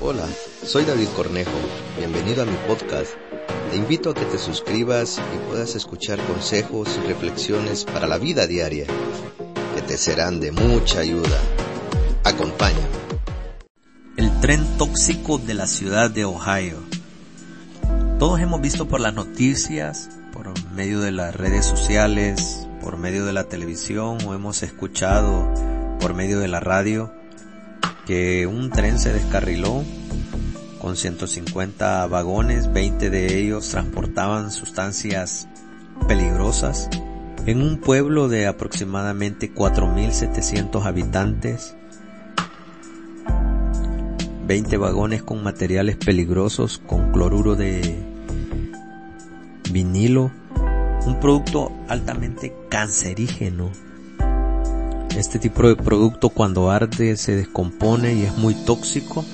Hola, soy David Cornejo. Bienvenido a mi podcast. Te invito a que te suscribas y puedas escuchar consejos y reflexiones para la vida diaria que te serán de mucha ayuda. Acompáñame. El tren tóxico de la ciudad de Ohio. Todos hemos visto por las noticias, por medio de las redes sociales, por medio de la televisión o hemos escuchado por medio de la radio que un tren se descarriló con 150 vagones, 20 de ellos transportaban sustancias peligrosas en un pueblo de aproximadamente 4.700 habitantes. 20 vagones con materiales peligrosos, con cloruro de vinilo, un producto altamente cancerígeno este tipo de producto cuando arde se descompone y es muy tóxico.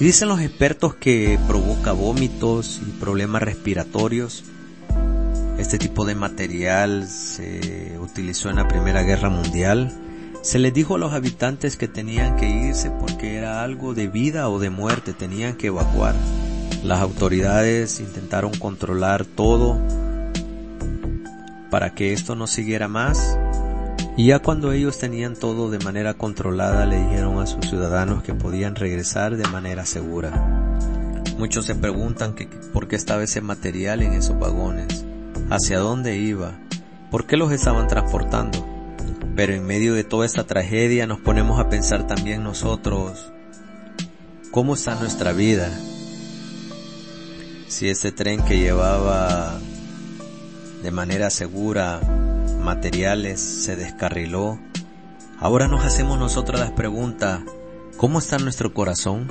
Y dicen los expertos que provoca vómitos y problemas respiratorios. Este tipo de material se utilizó en la Primera Guerra Mundial. Se les dijo a los habitantes que tenían que irse porque era algo de vida o de muerte, tenían que evacuar. Las autoridades intentaron controlar todo para que esto no siguiera más y ya cuando ellos tenían todo de manera controlada, le dijeron a sus ciudadanos que podían regresar de manera segura. Muchos se preguntan que, por qué estaba ese material en esos vagones, hacia dónde iba, por qué los estaban transportando. Pero en medio de toda esta tragedia nos ponemos a pensar también nosotros, ¿cómo está nuestra vida? Si ese tren que llevaba de manera segura materiales, se descarriló. Ahora nos hacemos nosotros las preguntas, ¿cómo está nuestro corazón?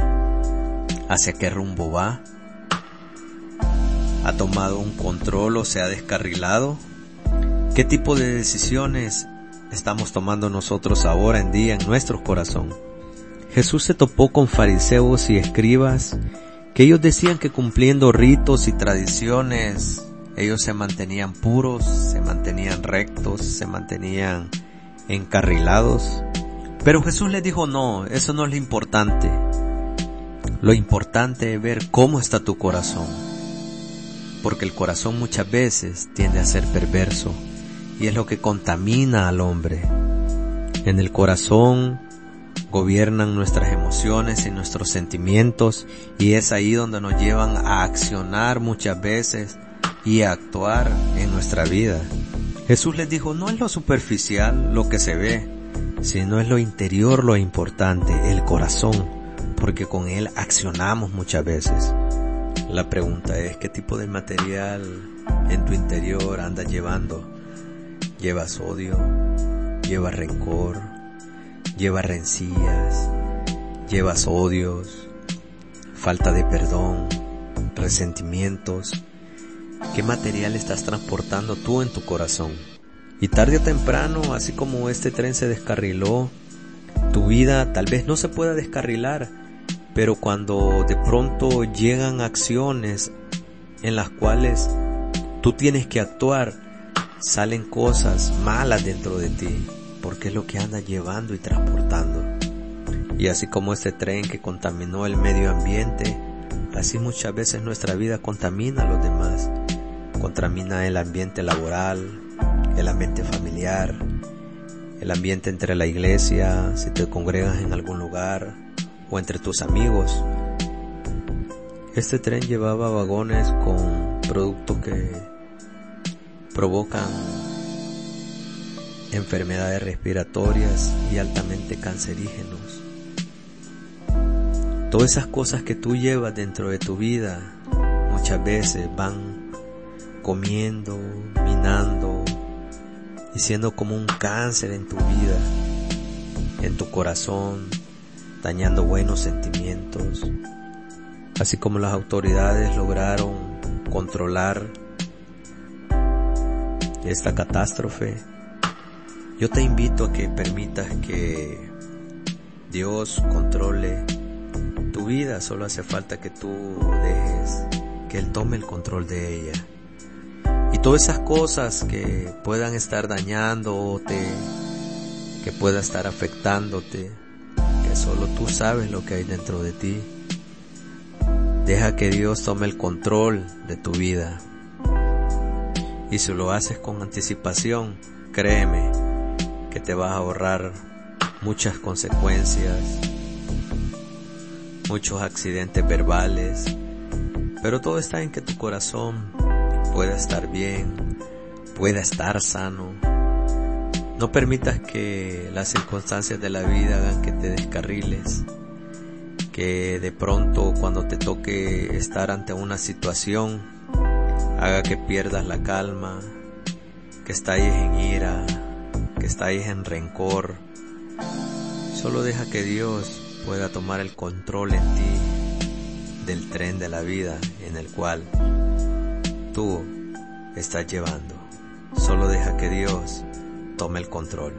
¿Hacia qué rumbo va? ¿Ha tomado un control o se ha descarrilado? ¿Qué tipo de decisiones estamos tomando nosotros ahora en día en nuestro corazón? Jesús se topó con fariseos y escribas que ellos decían que cumpliendo ritos y tradiciones ellos se mantenían puros, se mantenían rectos, se mantenían encarrilados. Pero Jesús les dijo, no, eso no es lo importante. Lo importante es ver cómo está tu corazón. Porque el corazón muchas veces tiende a ser perverso y es lo que contamina al hombre. En el corazón gobiernan nuestras emociones y nuestros sentimientos y es ahí donde nos llevan a accionar muchas veces y actuar en nuestra vida. Jesús les dijo, no es lo superficial lo que se ve, sino es lo interior lo importante, el corazón, porque con él accionamos muchas veces. La pregunta es, ¿qué tipo de material en tu interior andas llevando? ¿Llevas odio? ¿Llevas rencor? ¿Llevas rencillas? ¿Llevas odios? ¿Falta de perdón? ¿Resentimientos? Qué material estás transportando tú en tu corazón. Y tarde o temprano, así como este tren se descarriló, tu vida tal vez no se pueda descarrilar, pero cuando de pronto llegan acciones en las cuales tú tienes que actuar, salen cosas malas dentro de ti, porque es lo que andas llevando y transportando. Y así como este tren que contaminó el medio ambiente, así muchas veces nuestra vida contamina a los demás contamina el ambiente laboral, el ambiente familiar, el ambiente entre la iglesia, si te congregas en algún lugar o entre tus amigos. Este tren llevaba vagones con productos que provocan enfermedades respiratorias y altamente cancerígenos. Todas esas cosas que tú llevas dentro de tu vida muchas veces van comiendo, minando y siendo como un cáncer en tu vida, en tu corazón, dañando buenos sentimientos. Así como las autoridades lograron controlar esta catástrofe, yo te invito a que permitas que Dios controle tu vida, solo hace falta que tú dejes que Él tome el control de ella todas esas cosas que puedan estar dañándote, que pueda estar afectándote, que solo tú sabes lo que hay dentro de ti. Deja que Dios tome el control de tu vida. Y si lo haces con anticipación, créeme que te vas a ahorrar muchas consecuencias, muchos accidentes verbales, pero todo está en que tu corazón pueda estar bien, pueda estar sano. No permitas que las circunstancias de la vida hagan que te descarriles, que de pronto cuando te toque estar ante una situación haga que pierdas la calma, que estalles en ira, que estalles en rencor. Solo deja que Dios pueda tomar el control en ti del tren de la vida en el cual tú estás llevando. Solo deja que Dios tome el control.